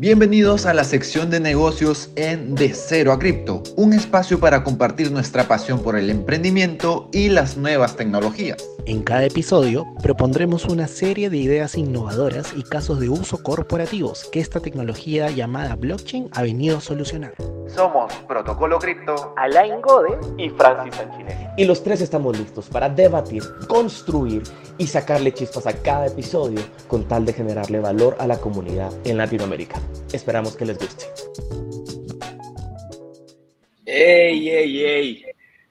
Bienvenidos a la sección de negocios en De Cero a Cripto, un espacio para compartir nuestra pasión por el emprendimiento y las nuevas tecnologías. En cada episodio propondremos una serie de ideas innovadoras y casos de uso corporativos que esta tecnología llamada blockchain ha venido a solucionar. Somos Protocolo Cripto, Alain Gode y Francis Sanchinelli. Y los tres estamos listos para debatir, construir y sacarle chispas a cada episodio con tal de generarle valor a la comunidad en Latinoamérica. Esperamos que les guste. ¡Ey, ey, ey!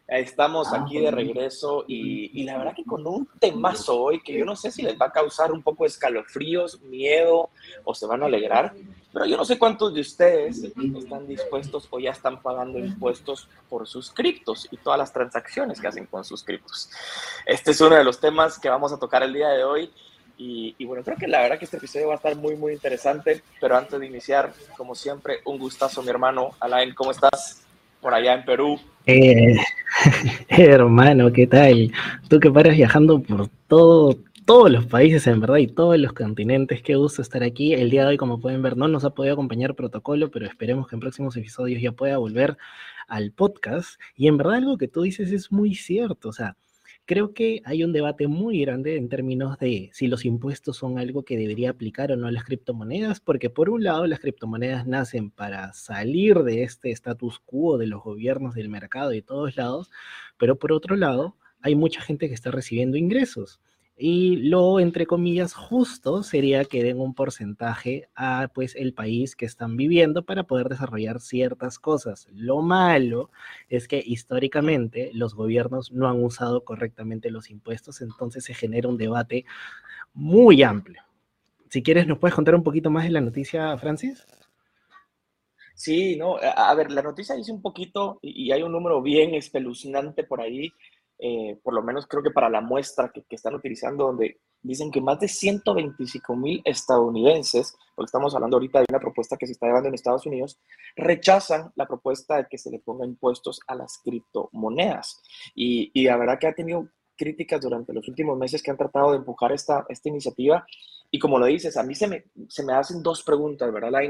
Estamos aquí de regreso y, la verdad que con un temazo hoy que yo no sé si les va a causar un poco de escalofríos, miedo o se van a alegrar, pero yo no sé cuántos de ustedes están dispuestos o ya están pagando impuestos por sus criptos y todas las transacciones que hacen con sus criptos. Este es uno de los temas que vamos a tocar el día de hoy y, bueno, creo que la verdad que este episodio va a estar muy, muy interesante. Pero antes de iniciar, como siempre, un gustazo, mi hermano. Alain, ¿cómo estás por allá en Perú? Eh, hermano, ¿qué tal? Tú que paras viajando por todo, todos los países, en verdad, y todos los continentes. Qué gusto estar aquí. El día de hoy, como pueden ver, no nos ha podido acompañar protocolo, pero esperemos que en próximos episodios ya pueda volver al podcast. Y en verdad, algo que tú dices es muy cierto. O sea, creo que hay un debate muy grande en términos de si los impuestos son algo que debería aplicar o no a las criptomonedas, porque por un lado las criptomonedas nacen para salir de este status quo de los gobiernos del mercado y de todos lados, pero por otro lado hay mucha gente que está recibiendo ingresos. Y lo, entre comillas, justo sería que den un porcentaje a pues el país que están viviendo para poder desarrollar ciertas cosas. Lo malo es que históricamente los gobiernos no han usado correctamente los impuestos, entonces se genera un debate muy amplio. Si quieres, ¿nos puedes contar un poquito más de la noticia, Francis? Sí, no, a ver, la noticia dice un poquito y hay un número bien espeluznante por ahí eh, por lo menos creo que para la muestra que, están utilizando, donde dicen que más de 125 mil estadounidenses, porque estamos hablando ahorita de una propuesta que se está llevando en Estados Unidos, rechazan la propuesta de que se le ponga impuestos a las criptomonedas. Y, y la verdad que ha tenido críticas durante los últimos meses que han tratado de empujar esta, esta iniciativa. Y como lo dices, a mí se me, se me hacen dos preguntas, ¿verdad, la?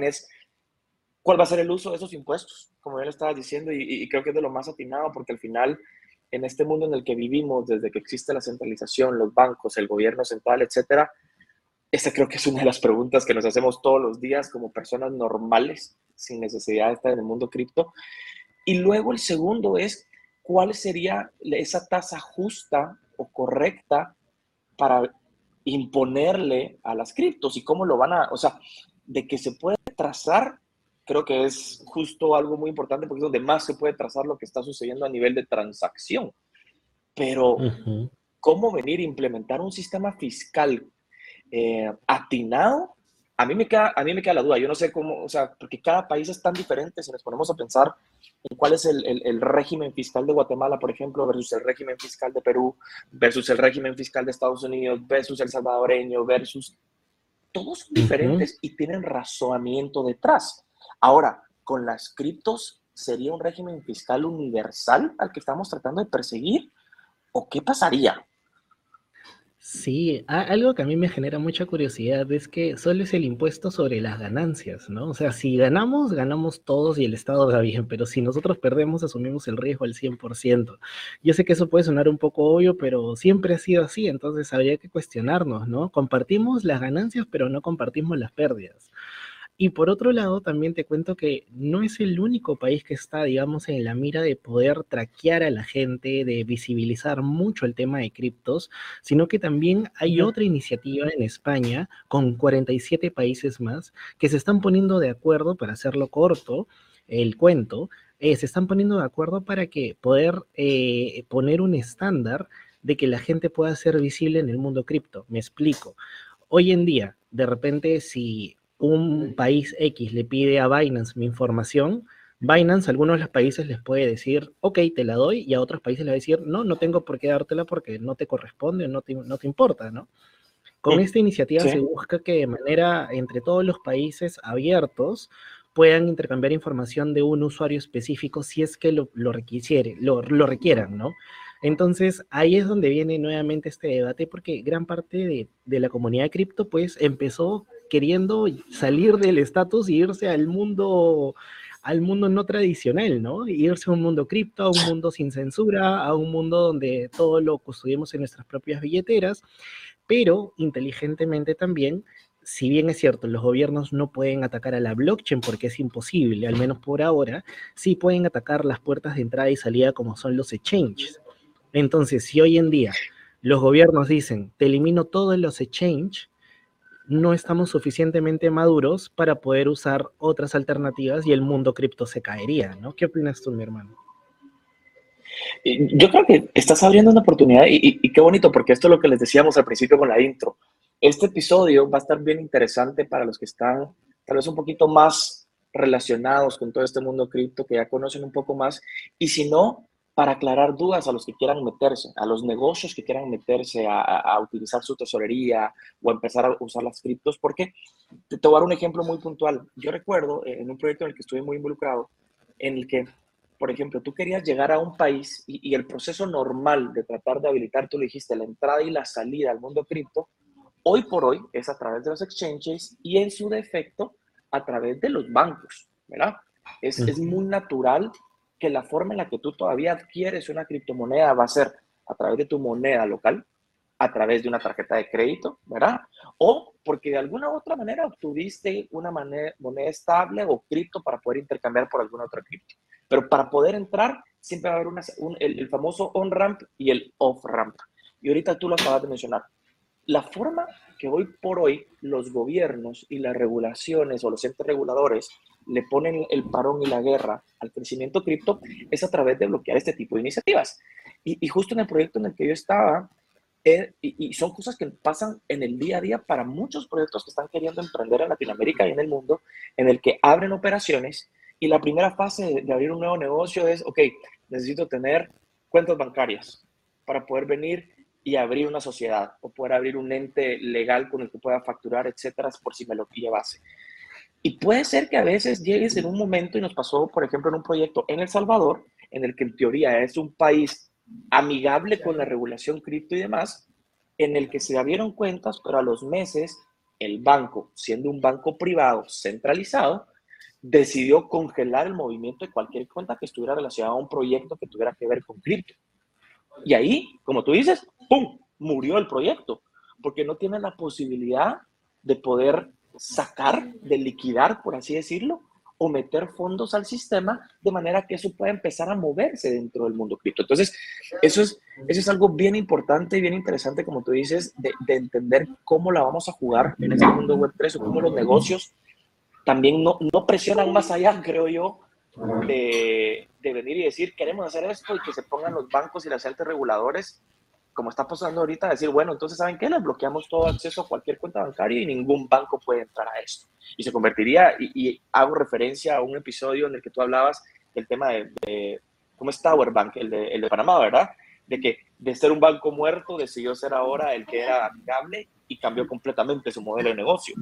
¿Cuál va a ser el uso de esos impuestos? Como ya le estabas diciendo, y, y creo que es de lo más atinado, porque al final en este mundo en el que vivimos, desde que existe la centralización, los bancos, el gobierno central, etcétera, esta creo que es una de las preguntas que nos hacemos todos los días como personas normales, sin necesidad de estar en el mundo cripto. Y luego el segundo es, ¿cuál sería esa tasa justa o correcta para imponerle a las criptos y cómo lo van a, o sea, de que se puede trazar creo que es justo algo muy importante porque es donde más se puede trazar lo que está sucediendo a nivel de transacción. Pero, ¿cómo venir a implementar un sistema fiscal eh, atinado? A mí, me queda, a mí me queda la duda. Yo no sé cómo, o sea, porque cada país es tan diferente. Si nos ponemos a pensar en cuál es el, el régimen fiscal de Guatemala, por ejemplo, versus el régimen fiscal de Perú, versus el régimen fiscal de Estados Unidos, versus el salvadoreño, versus todos son diferentes y tienen razonamiento detrás. Ahora, con las criptos, ¿sería un régimen fiscal universal al que estamos tratando de perseguir? ¿O qué pasaría? Sí, algo que a mí me genera mucha curiosidad es que solo es el impuesto sobre las ganancias, ¿no? O sea, si ganamos, ganamos todos y el Estado va bien, pero si nosotros perdemos, asumimos el riesgo al 100%. Yo sé que eso puede sonar un poco obvio, pero siempre ha sido así, entonces habría que cuestionarnos, ¿no? Compartimos las ganancias, pero no compartimos las pérdidas. Y por otro lado, también te cuento que no es el único país que está, digamos, en la mira de poder traquear a la gente, de visibilizar mucho el tema de criptos, sino que también hay otra iniciativa en España con 47 países más que se están poniendo de acuerdo, para hacerlo corto, el cuento, eh, se están poniendo de acuerdo para que poder eh, poner un estándar de que la gente pueda ser visible en el mundo cripto. Me explico. Hoy en día, de repente, si un país X le pide a Binance mi información, Binance a algunos de los países les puede decir, ok, te la doy, y a otros países les va a decir, no, no tengo por qué dártela porque no te corresponde, no te, no te importa, ¿no? Con esta iniciativa se busca que de manera entre todos los países abiertos puedan intercambiar información de un usuario específico si es que lo, lo, lo, lo requieran, ¿no? Entonces, ahí es donde viene nuevamente este debate, porque gran parte de, de la comunidad de cripto, pues, empezó queriendo salir del estatus y irse al mundo al mundo no tradicional, ¿no? Irse a un mundo cripto, a un mundo sin censura, a un mundo donde todo lo custodiamos en nuestras propias billeteras, pero inteligentemente también si bien es cierto, los gobiernos no pueden atacar a la blockchain porque es imposible, al menos por ahora, sí pueden atacar las puertas de entrada y salida como son los exchanges. Entonces, si hoy en día los gobiernos dicen, te elimino todos los exchanges, no estamos suficientemente maduros para poder usar otras alternativas y el mundo cripto se caería, ¿no? ¿Qué opinas tú, mi hermano? Yo creo que estás abriendo una oportunidad y, y, qué bonito, porque esto es lo que les decíamos al principio con la intro. Este episodio va a estar bien interesante para los que están tal vez un poquito más relacionados con todo este mundo cripto, que ya conocen un poco más, y si no, para aclarar dudas a los que quieran meterse, a los negocios que quieran meterse a, utilizar su tesorería o a empezar a usar las criptos, porque te, te voy a dar un ejemplo muy puntual. Yo recuerdo eh, en un proyecto en el que estuve muy involucrado, en el que, por ejemplo, tú querías llegar a un país y, y el proceso normal de tratar de habilitar, tú le dijiste, la entrada y la salida al mundo cripto, hoy por hoy es a través de los exchanges y en su defecto a través de los bancos, ¿verdad? Es, es muy natural que la forma en la que tú todavía adquieres una criptomoneda va a ser a través de tu moneda local, a través de una tarjeta de crédito, ¿verdad? O porque de alguna u otra manera obtuviste una moneda, estable o cripto para poder intercambiar por alguna otra cripto. Pero para poder entrar, siempre va a haber el, el, famoso on-ramp y el off-ramp. Y ahorita tú lo acabas de mencionar. La forma que hoy por hoy los gobiernos y las regulaciones o los entes reguladores le ponen el parón y la guerra al crecimiento cripto es a través de bloquear este tipo de iniciativas. Y, justo en el proyecto en el que yo estaba, eh, y, son cosas que pasan en el día a día para muchos proyectos que están queriendo emprender en Latinoamérica y en el mundo, en el que abren operaciones y la primera fase de, de abrir un nuevo negocio es, ok, necesito tener cuentas bancarias para poder venir y abrir una sociedad o poder abrir un ente legal con el que pueda facturar, etcétera, por si me lo llevase. Y puede ser que a veces llegues en un momento, y nos pasó, por ejemplo, en un proyecto en El Salvador, en el que en teoría es un país amigable con la regulación cripto y demás, en el que se abrieron cuentas, pero a los meses el banco, siendo un banco privado centralizado, decidió congelar el movimiento de cualquier cuenta que estuviera relacionada a un proyecto que tuviera que ver con cripto. Y ahí, como tú dices, ¡pum! Murió el proyecto, porque no tiene la posibilidad de poder sacar, de liquidar, por así decirlo, o meter fondos al sistema de manera que eso pueda empezar a moverse dentro del mundo cripto. Entonces, eso es, eso es algo bien importante y bien interesante, como tú dices, de, de entender cómo la vamos a jugar en este mundo web 3 o cómo los negocios también no, no presionan más allá, creo yo, de, de, venir y decir, queremos hacer esto y que se pongan los bancos y las entes reguladores, como está pasando ahorita, decir, bueno, entonces, ¿saben qué? Les bloqueamos todo acceso a cualquier cuenta bancaria y ningún banco puede entrar a esto. Y se convertiría, y, hago referencia a un episodio en el que tú hablabas del tema de, ¿cómo es Tower Bank? El de, el de Panamá, ¿verdad? De que de ser un banco muerto decidió ser ahora el que era amigable y cambió completamente su modelo de negocio.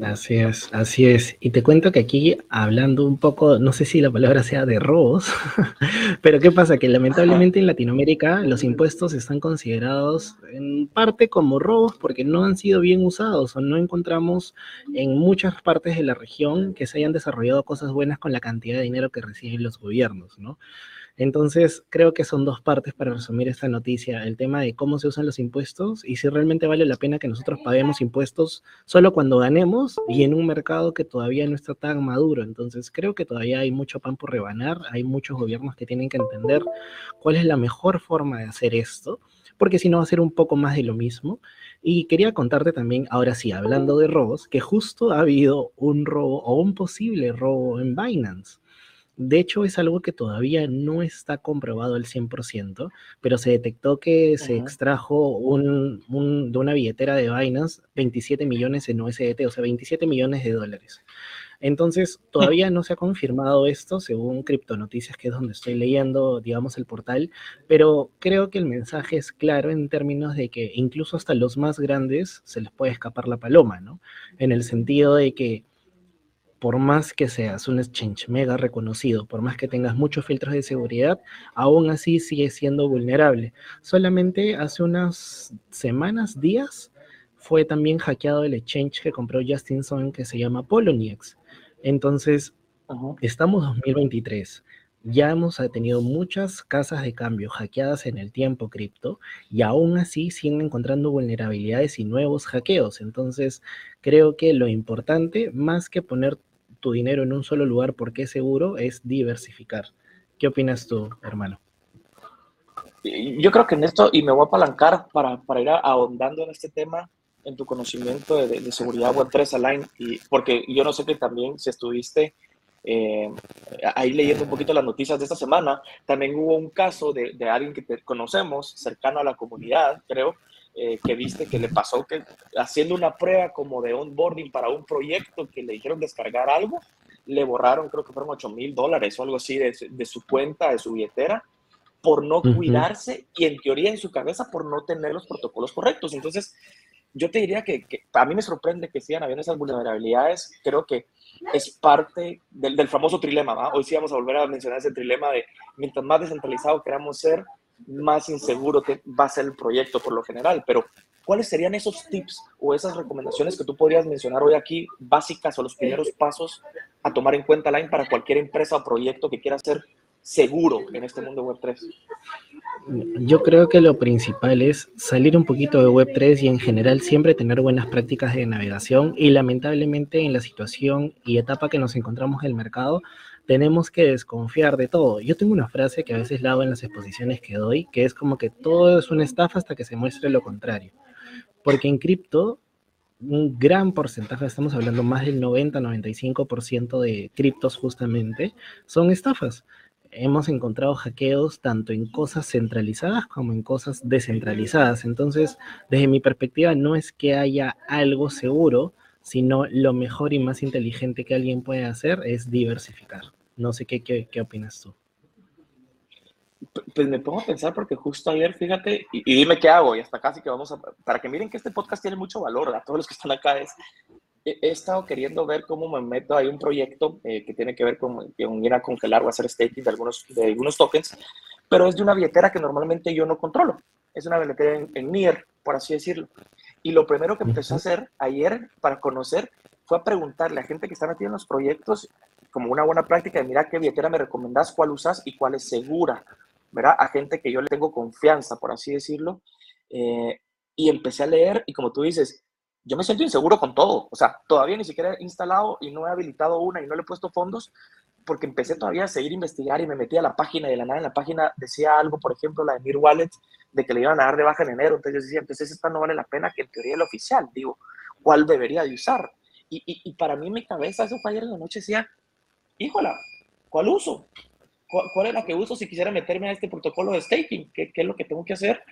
Así es, así es. Y te cuento que aquí, hablando un poco, no sé si la palabra sea de robos, pero ¿qué pasa? Que lamentablemente en Latinoamérica los impuestos están considerados en parte como robos porque no han sido bien usados o no encontramos en muchas partes de la región que se hayan desarrollado cosas buenas con la cantidad de dinero que reciben los gobiernos, ¿no? Entonces, creo que son dos partes para resumir esta noticia, el tema de cómo se usan los impuestos y si realmente vale la pena que nosotros paguemos impuestos solo cuando ganemos y en un mercado que todavía no está tan maduro. Entonces, creo que todavía hay mucho pan por rebanar, hay muchos gobiernos que tienen que entender cuál es la mejor forma de hacer esto, porque si no va a ser un poco más de lo mismo. Y quería contarte también, ahora sí, hablando de robos, que justo ha habido un robo o un posible robo en Binance. De hecho, es algo que todavía no está comprobado al 100%, pero se detectó que se extrajo un, de una billetera de Binance 27 millones en USDT, o sea, 27 millones de dólares. Entonces, todavía no se ha confirmado esto, según Criptonoticias, que es donde estoy leyendo, digamos, el portal, pero creo que el mensaje es claro en términos de que incluso hasta los más grandes se les puede escapar la paloma, ¿no? En el sentido de que por más que seas un exchange mega reconocido, por más que tengas muchos filtros de seguridad, aún así sigue siendo vulnerable. Solamente hace unas semanas, días, fue también hackeado el exchange que compró Justin Sun que se llama Poloniex. Entonces, estamos 2023. Ya hemos tenido muchas casas de cambio hackeadas en el tiempo cripto y aún así siguen encontrando vulnerabilidades y nuevos hackeos. Entonces, creo que lo importante, más que poner tu dinero en un solo lugar porque es seguro, es diversificar. ¿Qué opinas tú, hermano? Yo creo que en esto, y me voy a apalancar para, para ir ahondando en este tema, en tu conocimiento de, seguridad Web3 Align, y, porque yo no sé que también si estuviste eh, ahí leyendo un poquito las noticias de esta semana, también hubo un caso de, de alguien que te conocemos, cercano a la comunidad, creo, eh, que viste que le pasó que haciendo una prueba como de onboarding para un proyecto que le dijeron descargar algo, le borraron, creo que fueron 8 mil dólares o algo así de, de, su cuenta, de su billetera, por no cuidarse y en teoría en su cabeza por no tener los protocolos correctos. Entonces, yo te diría que, a mí me sorprende que sigan habiendo esas vulnerabilidades. Creo que es parte del, del famoso trilema. ¿va? Hoy sí vamos a volver a mencionar ese trilema de mientras más descentralizado queramos ser, más inseguro que va a ser el proyecto por lo general. Pero, ¿cuáles serían esos tips o esas recomendaciones que tú podrías mencionar hoy aquí, básicas o los primeros pasos a tomar en cuenta, Line, para cualquier empresa o proyecto que quiera ser seguro en este mundo Web3? Yo creo que lo principal es salir un poquito de Web3 y en general siempre tener buenas prácticas de navegación y lamentablemente en la situación y etapa que nos encontramos en el mercado tenemos que desconfiar de todo. Yo tengo una frase que a veces la hago en las exposiciones que doy, que es como que todo es una estafa hasta que se muestre lo contrario. Porque en cripto un gran porcentaje, estamos hablando más del 90-95% de criptos justamente, son estafas hemos encontrado hackeos tanto en cosas centralizadas como en cosas descentralizadas. Entonces, desde mi perspectiva, no es que haya algo seguro, sino lo mejor y más inteligente que alguien puede hacer es diversificar. No sé qué, qué, opinas tú. Pues me pongo a pensar porque justo ayer, fíjate, y, dime qué hago, y hasta casi que vamos a, para que miren que este podcast tiene mucho valor, a todos los que están acá, es, he, estado queriendo ver cómo me meto. Hay un proyecto eh, que tiene que ver con, ir a congelar o hacer staking de algunos, de algunos tokens, pero es de una billetera que normalmente yo no controlo. Es una billetera en, en NIR, por así decirlo. Y lo primero que empecé a hacer ayer para conocer fue a preguntarle a gente que está metida en los proyectos, como una buena práctica de mira qué billetera me recomendás, cuál usas y cuál es segura, ¿verdad? A gente que yo le tengo confianza, por así decirlo. Eh, y empecé a leer y como tú dices, yo me siento inseguro con todo. O sea, todavía ni siquiera he instalado y no he habilitado una y no le he puesto fondos porque empecé todavía a seguir investigar y me metí a la página y de la nada en la página decía algo, por ejemplo, la de Mir Wallet, de que le iban a dar de baja en enero. Entonces yo decía, entonces esta no vale la pena que en teoría el oficial. Digo, ¿cuál debería de usar? Y, y, para mí en mi cabeza, eso fue ayer en la noche, decía, híjola, ¿cuál uso? ¿Cuál, es la que uso si quisiera meterme a este protocolo de staking? ¿Qué, qué es lo que tengo que hacer?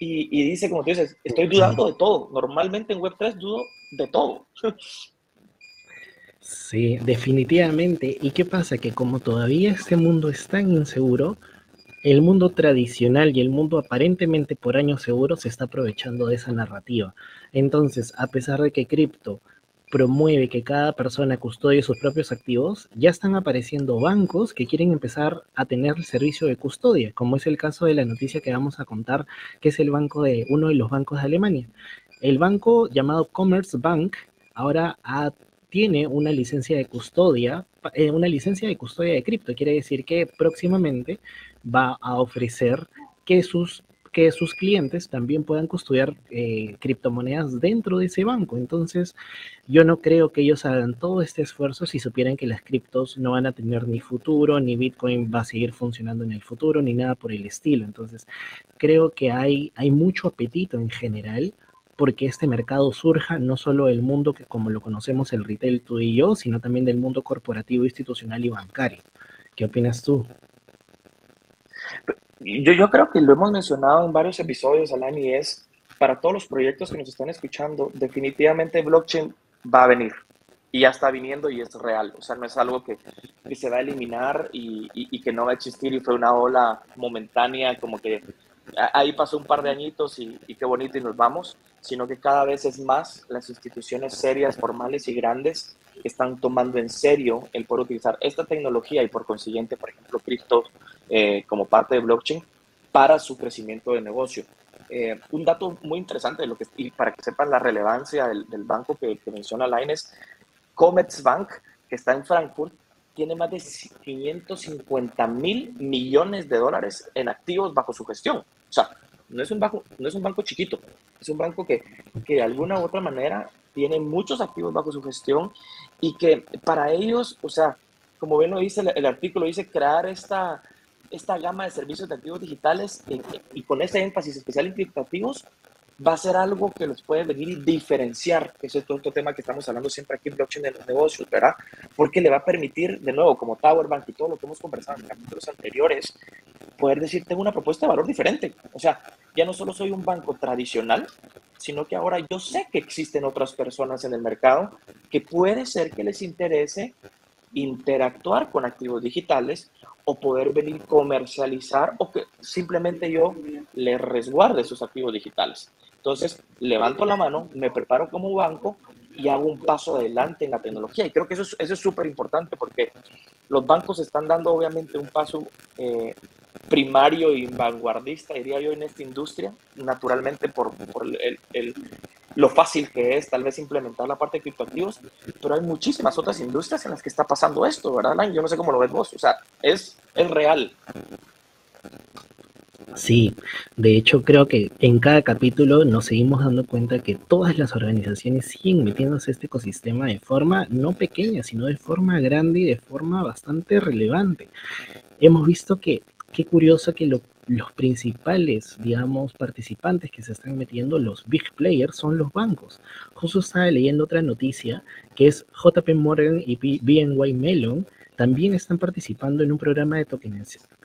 Y, y, dice, como tú dices, estoy dudando de todo. Normalmente en Web3 dudo de todo. Sí, definitivamente. ¿Y qué pasa? Que como todavía este mundo es tan inseguro, el mundo tradicional y el mundo aparentemente por años seguro se está aprovechando de esa narrativa. Entonces, a pesar de que cripto promueve que cada persona custodie sus propios activos, ya están apareciendo bancos que quieren empezar a tener el servicio de custodia, como es el caso de la noticia que vamos a contar, que es el banco de uno de los bancos de Alemania. El banco llamado Commerce Bank ahora tiene una licencia de custodia, eh, una licencia de custodia de cripto. Quiere decir que próximamente va a ofrecer que sus que sus clientes también puedan custodiar eh, criptomonedas dentro de ese banco. Entonces, yo no creo que ellos hagan todo este esfuerzo si supieran que las criptos no van a tener ni futuro, ni Bitcoin va a seguir funcionando en el futuro, ni nada por el estilo. Entonces, creo que hay, hay mucho apetito en general porque este mercado surja no solo del mundo que como lo conocemos el retail tú y yo, sino también del mundo corporativo, institucional y bancario. ¿Qué opinas tú? Yo, yo creo que lo hemos mencionado en varios episodios, Alan, y es para todos los proyectos que nos están escuchando, definitivamente blockchain va a venir y ya está viniendo y es real. O sea, no es algo que, que se va a eliminar y, y, que no va a existir y fue una ola momentánea, como que ahí pasó un par de añitos y, qué bonito y nos vamos, sino que cada vez es más las instituciones serias, formales y grandes que están tomando en serio el poder utilizar esta tecnología y por consiguiente, por ejemplo, cripto eh, como parte de blockchain para su crecimiento de negocio. eh, un dato muy interesante de lo que, y para que sepan la relevancia del, banco que, que menciona Laines, Commerzbank, que está en Frankfurt, tiene más de 550 mil millones de dólares en activos bajo su gestión. O sea, no es un banco, no es un banco chiquito, es un banco que, que de alguna u otra manera tiene muchos activos bajo su gestión y que para ellos, o sea, como bien lo dice el, artículo, dice crear esta, esta gama de servicios de activos digitales y, con ese énfasis especial en criptoactivos, va a ser algo que los puede venir y diferenciar, que es otro tema que estamos hablando siempre aquí blockchain de los negocios, ¿verdad? Porque le va a permitir, de nuevo, como Tower Bank y todo lo que hemos conversado en capítulos anteriores, poder decir, tengo una propuesta de valor diferente. O sea, ya no solo soy un banco tradicional, sino que ahora yo sé que existen otras personas en el mercado que puede ser que les interese interactuar con activos digitales o poder venir comercializar o que simplemente yo les resguarde sus activos digitales. Entonces, levanto la mano, me preparo como banco y hago un paso adelante en la tecnología. Y creo que eso es súper importante porque los bancos están dando obviamente un paso eh, primario y vanguardista, diría yo, en esta industria, naturalmente por, por el, el, lo fácil que es tal vez implementar la parte de criptoactivos, pero hay muchísimas otras industrias en las que está pasando esto, ¿verdad, Yo no sé cómo lo ves vos, o sea, es, es real. Sí, de hecho creo que en cada capítulo nos seguimos dando cuenta que todas las organizaciones siguen metiéndose a este ecosistema de forma no pequeña, sino de forma grande y de forma bastante relevante. Hemos visto que qué curioso que los principales, digamos, participantes que se están metiendo, los big players, son los bancos. Justo estaba leyendo otra noticia que es JP Morgan y BNY Mellon también están participando en un programa de,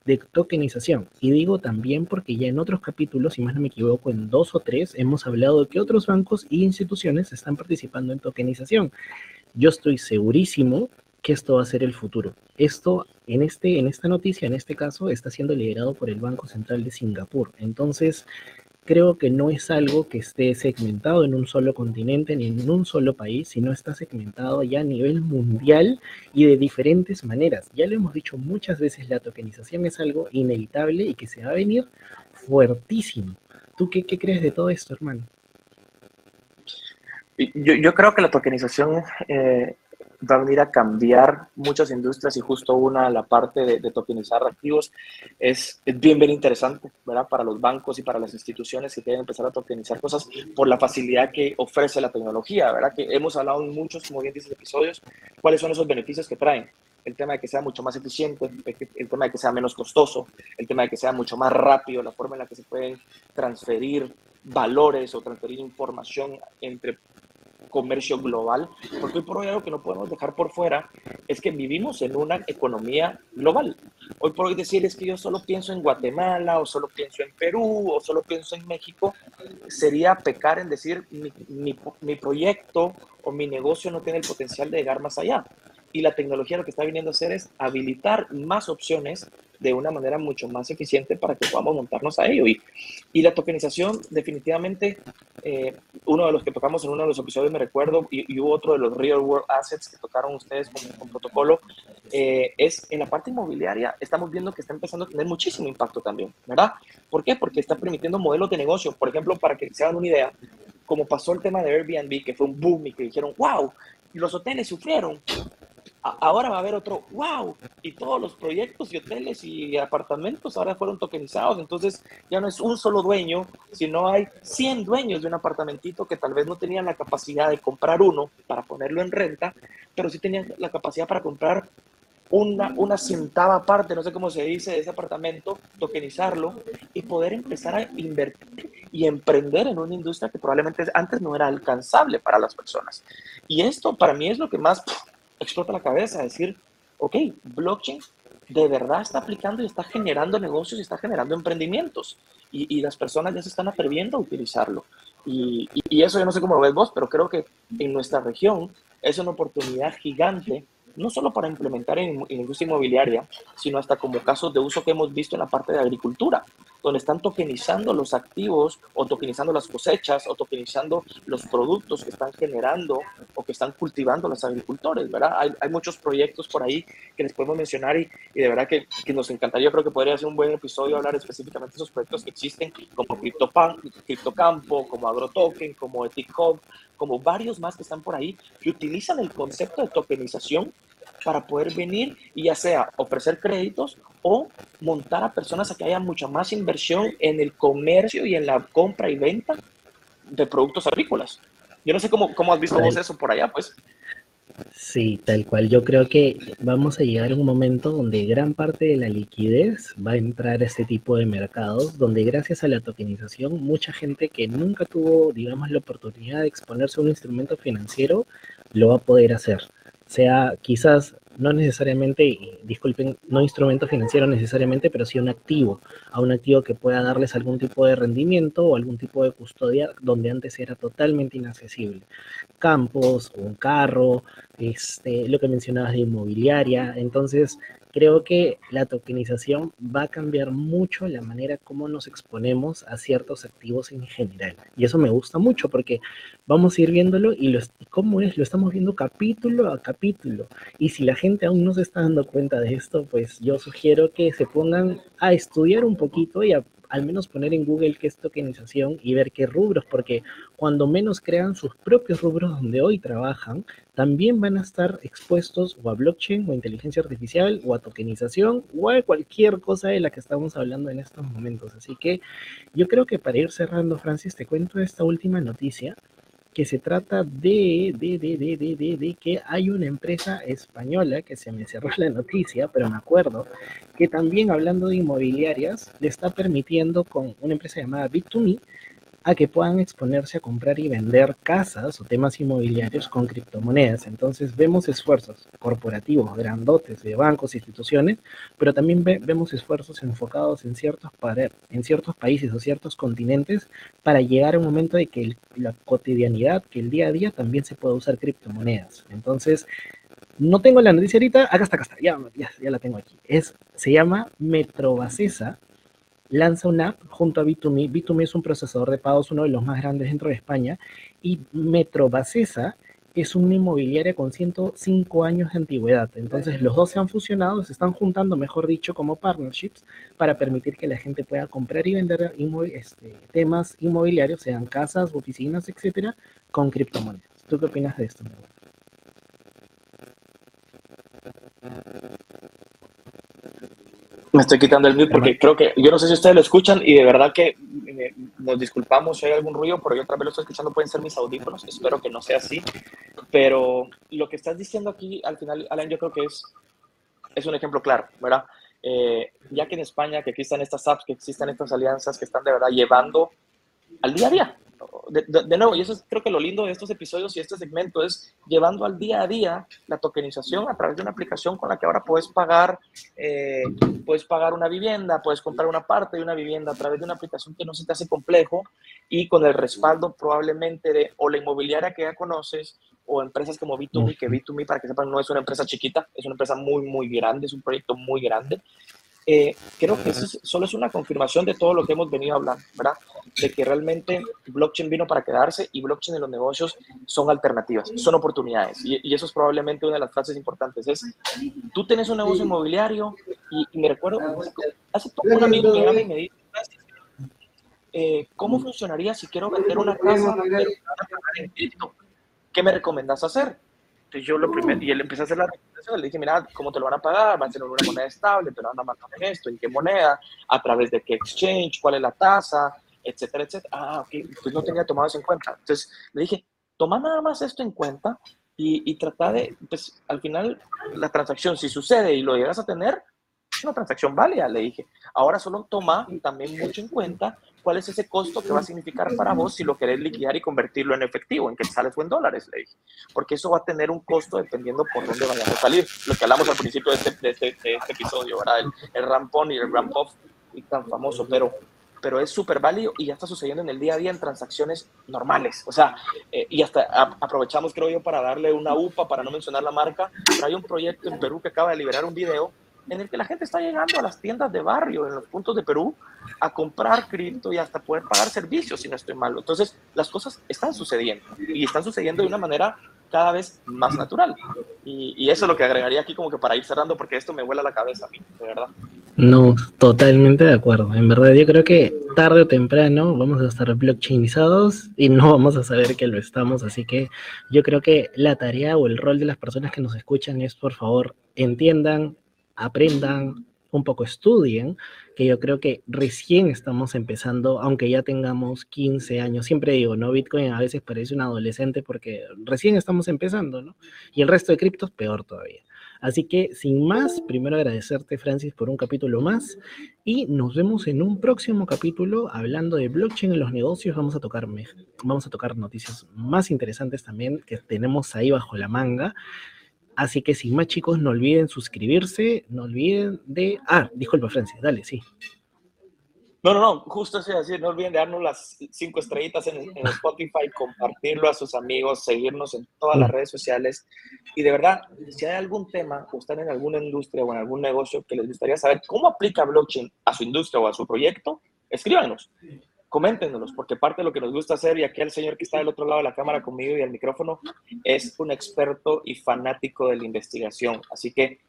de tokenización. Y digo también porque ya en otros capítulos, si más no me equivoco, en dos o tres, hemos hablado de que otros bancos e instituciones están participando en tokenización. Yo estoy segurísimo que esto va a ser el futuro. Esto, en, este, en esta noticia, en este caso, está siendo liderado por el Banco Central de Singapur. Entonces, creo que no es algo que esté segmentado en un solo continente ni en un solo país, sino está segmentado ya a nivel mundial y de diferentes maneras. Ya lo hemos dicho muchas veces, la tokenización es algo inevitable y que se va a venir fuertísimo. ¿Tú qué, crees de todo esto, hermano? Yo, yo creo que la tokenización eh, va a venir a cambiar muchas industrias y justo una, la parte de, tokenizar activos, es, bien, bien interesante, ¿verdad? Para los bancos y para las instituciones que quieren empezar a tokenizar cosas por la facilidad que ofrece la tecnología, ¿verdad? Que hemos hablado en muchos, como bien dices, episodios, cuáles son esos beneficios que traen. El tema de que sea mucho más eficiente, el tema de que sea menos costoso, el tema de que sea mucho más rápido, la forma en la que se pueden transferir valores o transferir información entre comercio global, porque hoy por hoy algo que no podemos dejar por fuera es que vivimos en una economía global. Hoy por hoy decir es que yo solo pienso en Guatemala o solo pienso en Perú o solo pienso en México sería pecar en decir mi, mi, mi proyecto o mi negocio no tiene el potencial de llegar más allá. Y la tecnología lo que está viniendo a hacer es habilitar más opciones de una manera mucho más eficiente para que podamos montarnos a ello. Y, y la tokenización, definitivamente, eh, uno de los que tocamos en uno de los episodios, me recuerdo, y, hubo otro de los Real World Assets que tocaron ustedes con, con protocolo, eh, es en la parte inmobiliaria, estamos viendo que está empezando a tener muchísimo impacto también, ¿verdad? ¿Por qué? Porque está permitiendo modelos de negocio. Por ejemplo, para que se hagan una idea, como pasó el tema de Airbnb, que fue un boom y que dijeron, wow, los hoteles sufrieron ahora va a haber otro, wow, y todos los proyectos y hoteles y apartamentos ahora fueron tokenizados, entonces ya no es un solo dueño, sino hay 100 dueños de un apartamentito que tal vez no tenían la capacidad de comprar uno para ponerlo en renta, pero sí tenían la capacidad para comprar una, una centava parte, no sé cómo se dice, de ese apartamento, tokenizarlo y poder empezar a invertir y emprender en una industria que probablemente antes no era alcanzable para las personas. Y esto para mí es lo que más explota la cabeza, decir, ok, blockchain de verdad está aplicando y está generando negocios y está generando emprendimientos. Y, las personas ya se están atreviendo a utilizarlo. Y, eso yo no sé cómo lo ves vos, pero creo que en nuestra región es una oportunidad gigante, no solo para implementar en, en industria inmobiliaria, sino hasta como casos de uso que hemos visto en la parte de agricultura. Donde están tokenizando los activos o tokenizando las cosechas o tokenizando los productos que están generando o que están cultivando los agricultores, ¿verdad? Hay, muchos proyectos por ahí que les podemos mencionar y, de verdad que, nos encantaría, creo que podría ser un buen episodio hablar específicamente de esos proyectos que existen, como CryptoPan, CryptoCampo, como AgroToken, como EthiChub, como varios más que están por ahí, que utilizan el concepto de tokenización para poder venir y ya sea ofrecer créditos o montar a personas a que haya mucha más inversión en el comercio y en la compra y venta de productos agrícolas. Yo no sé cómo, cómo has visto vos eso por allá, pues. Sí, tal cual. Yo creo que vamos a llegar a un momento donde gran parte de la liquidez va a entrar a este tipo de mercados, donde gracias a la tokenización, mucha gente que nunca tuvo, digamos, la oportunidad de exponerse a un instrumento financiero, lo va a poder hacer sea quizás no necesariamente, disculpen, no instrumento financiero necesariamente, pero sí un activo, a un activo que pueda darles algún tipo de rendimiento o algún tipo de custodia donde antes era totalmente inaccesible. Campos, un carro, este, lo que mencionabas de inmobiliaria, entonces creo que la tokenización va a cambiar mucho la manera como nos exponemos a ciertos activos en general. Y eso me gusta mucho porque vamos a ir viéndolo y lo, cómo es, lo estamos viendo capítulo a capítulo. Y si la gente aún no se está dando cuenta de esto, pues yo sugiero que se pongan a estudiar un poquito y a al menos poner en Google qué es tokenización y ver qué rubros, porque cuando menos crean sus propios rubros donde hoy trabajan, también van a estar expuestos o a blockchain o a inteligencia artificial o a tokenización o a cualquier cosa de la que estamos hablando en estos momentos. Así que yo creo que para ir cerrando, Francis, te cuento esta última noticia que se trata de, de, de, de, de, de, que hay una empresa española, que se me cerró la noticia, pero me acuerdo, que también hablando de inmobiliarias, le está permitiendo con una empresa llamada Bit2Me a que puedan exponerse a comprar y vender casas o temas inmobiliarios con criptomonedas. Entonces vemos esfuerzos corporativos, grandotes, de bancos, instituciones, pero también vemos esfuerzos enfocados en ciertos, en ciertos países o ciertos continentes para llegar a un momento de que la cotidianidad, que el día a día también se pueda usar criptomonedas. Entonces, no tengo la noticia ahorita, acá está, acá está, ya, ya, la tengo aquí. Es, se llama Metrobacesa lanza una app junto a B2Me. B2Me es un procesador de pagos, uno de los más grandes dentro de España, y Metrobacesa es una inmobiliaria con 105 años de antigüedad. Entonces, los dos se han fusionado, se están juntando, mejor dicho, como partnerships para permitir que la gente pueda comprar y vender este, temas inmobiliarios, sean casas, oficinas, etcétera, con criptomonedas. ¿Tú qué opinas de esto? Me estoy quitando el mute porque creo que, yo no sé si ustedes lo escuchan y de verdad que eh, nos disculpamos si hay algún ruido, pero yo otra vez lo estoy escuchando, pueden ser mis audífonos, espero que no sea así. Pero lo que estás diciendo aquí, al final, Alan, yo creo que es, es un ejemplo claro, ¿verdad? Eh, ya que en España, que existan estas apps, que existan estas alianzas que están de verdad llevando al día a día, de, nuevo, y eso es creo que lo lindo de estos episodios y este segmento es llevando al día a día la tokenización a través de una aplicación con la que ahora puedes pagar, eh, puedes pagar una vivienda, puedes comprar una parte de una vivienda a través de una aplicación que no se te hace complejo y con el respaldo probablemente de o la inmobiliaria que ya conoces o empresas como B2Me, que B2Me, para que sepan, no es una empresa chiquita, es una empresa muy, muy grande, es un proyecto muy grande eh, creo que eso solo es una confirmación de todo lo que hemos venido hablando, ¿verdad? De que realmente blockchain vino para quedarse y blockchain en los negocios son alternativas, son oportunidades. Y, eso es probablemente una de las frases importantes. Es, tú tienes un negocio inmobiliario y, me recuerdo, hace poco un amigo me llama y me dice, eh, ¿cómo funcionaría si quiero vender una casa ¿Qué me recomiendas hacer? Entonces yo lo primero, y él empezó a hacer la recomendación, le dije, mira, ¿cómo te lo van a pagar? Va a ser una moneda estable, te lo van a mandar en esto, ¿en qué moneda? ¿A través de qué exchange? ¿Cuál es la tasa? Etcétera, etcétera. Ah, ok, pues no tenía tomado eso en cuenta. Entonces le dije, toma nada más esto en cuenta y, y trata de, pues al final la transacción, si sucede y lo llegas a tener, una transacción válida, le dije. Ahora solo toma también mucho en cuenta cuál es ese costo que va a significar para vos si lo querés liquidar y convertirlo en efectivo, en que sales o en dólares, le dije. Porque eso va a tener un costo dependiendo por dónde vayamos a salir. Lo que hablamos al principio de este, de este, de este episodio, ¿verdad? El, el rampón y el ramp off y tan famoso, pero pero es súper válido y ya está sucediendo en el día a día en transacciones normales. O sea, eh, y hasta aprovechamos, creo yo, para darle una UPA, para no mencionar la marca, pero hay un proyecto en Perú que acaba de liberar un video en el que la gente está llegando a las tiendas de barrio, en los puntos de Perú, a comprar cripto y hasta poder pagar servicios, si no estoy mal. Entonces, las cosas están sucediendo y están sucediendo de una manera cada vez más natural. Y, eso es lo que agregaría aquí como que para ir cerrando, porque esto me vuela la cabeza a mí, de verdad. No, totalmente de acuerdo. En verdad, yo creo que tarde o temprano vamos a estar blockchainizados y no vamos a saber que lo estamos. Así que yo creo que la tarea o el rol de las personas que nos escuchan es, por favor, entiendan, aprendan, un poco estudien, que yo creo que recién estamos empezando, aunque ya tengamos 15 años. Siempre digo, ¿no? Bitcoin a veces parece un adolescente porque recién estamos empezando, ¿no? Y el resto de criptos peor todavía. Así que, sin más, primero agradecerte, Francis, por un capítulo más y nos vemos en un próximo capítulo hablando de blockchain en los negocios. Vamos a tocar, vamos a tocar noticias más interesantes también que tenemos ahí bajo la manga. Así que sin más chicos, no olviden suscribirse, no olviden de... Ah, disculpa Francis, dale, sí. No, no, no, justo así, así, no olviden de darnos las cinco estrellitas en, Spotify, compartirlo a sus amigos, seguirnos en todas las mm. redes sociales. Y de verdad, si hay algún tema o están en alguna industria o en algún negocio que les gustaría saber cómo aplica blockchain a su industria o a su proyecto, escríbanos coméntenos, porque parte de lo que nos gusta hacer, y aquí el señor que está del otro lado de la cámara conmigo y al micrófono, es un experto y fanático de la investigación. Así que,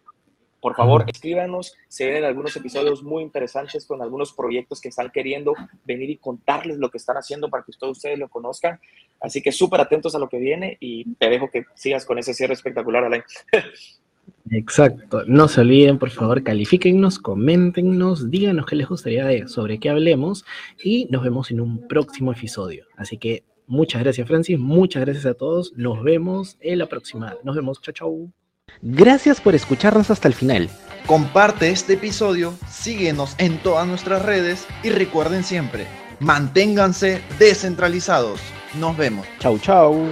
por favor, escríbanos, se ven algunos episodios muy interesantes con algunos proyectos que están queriendo venir y contarles lo que están haciendo para que todos ustedes lo conozcan. Así que súper atentos a lo que viene y te dejo que sigas con ese cierre espectacular, Alain. Exacto. No se olviden, por favor, califíquennos, coméntenos, díganos qué les gustaría de, sobre qué hablemos y nos vemos en un próximo episodio. Así que muchas gracias, Francis. Muchas gracias a todos. Nos vemos en la próxima. Nos vemos. Chao, chao. Gracias por escucharnos hasta el final. Comparte este episodio, síguenos en todas nuestras redes y recuerden siempre, manténganse descentralizados. Nos vemos. Chau, chau.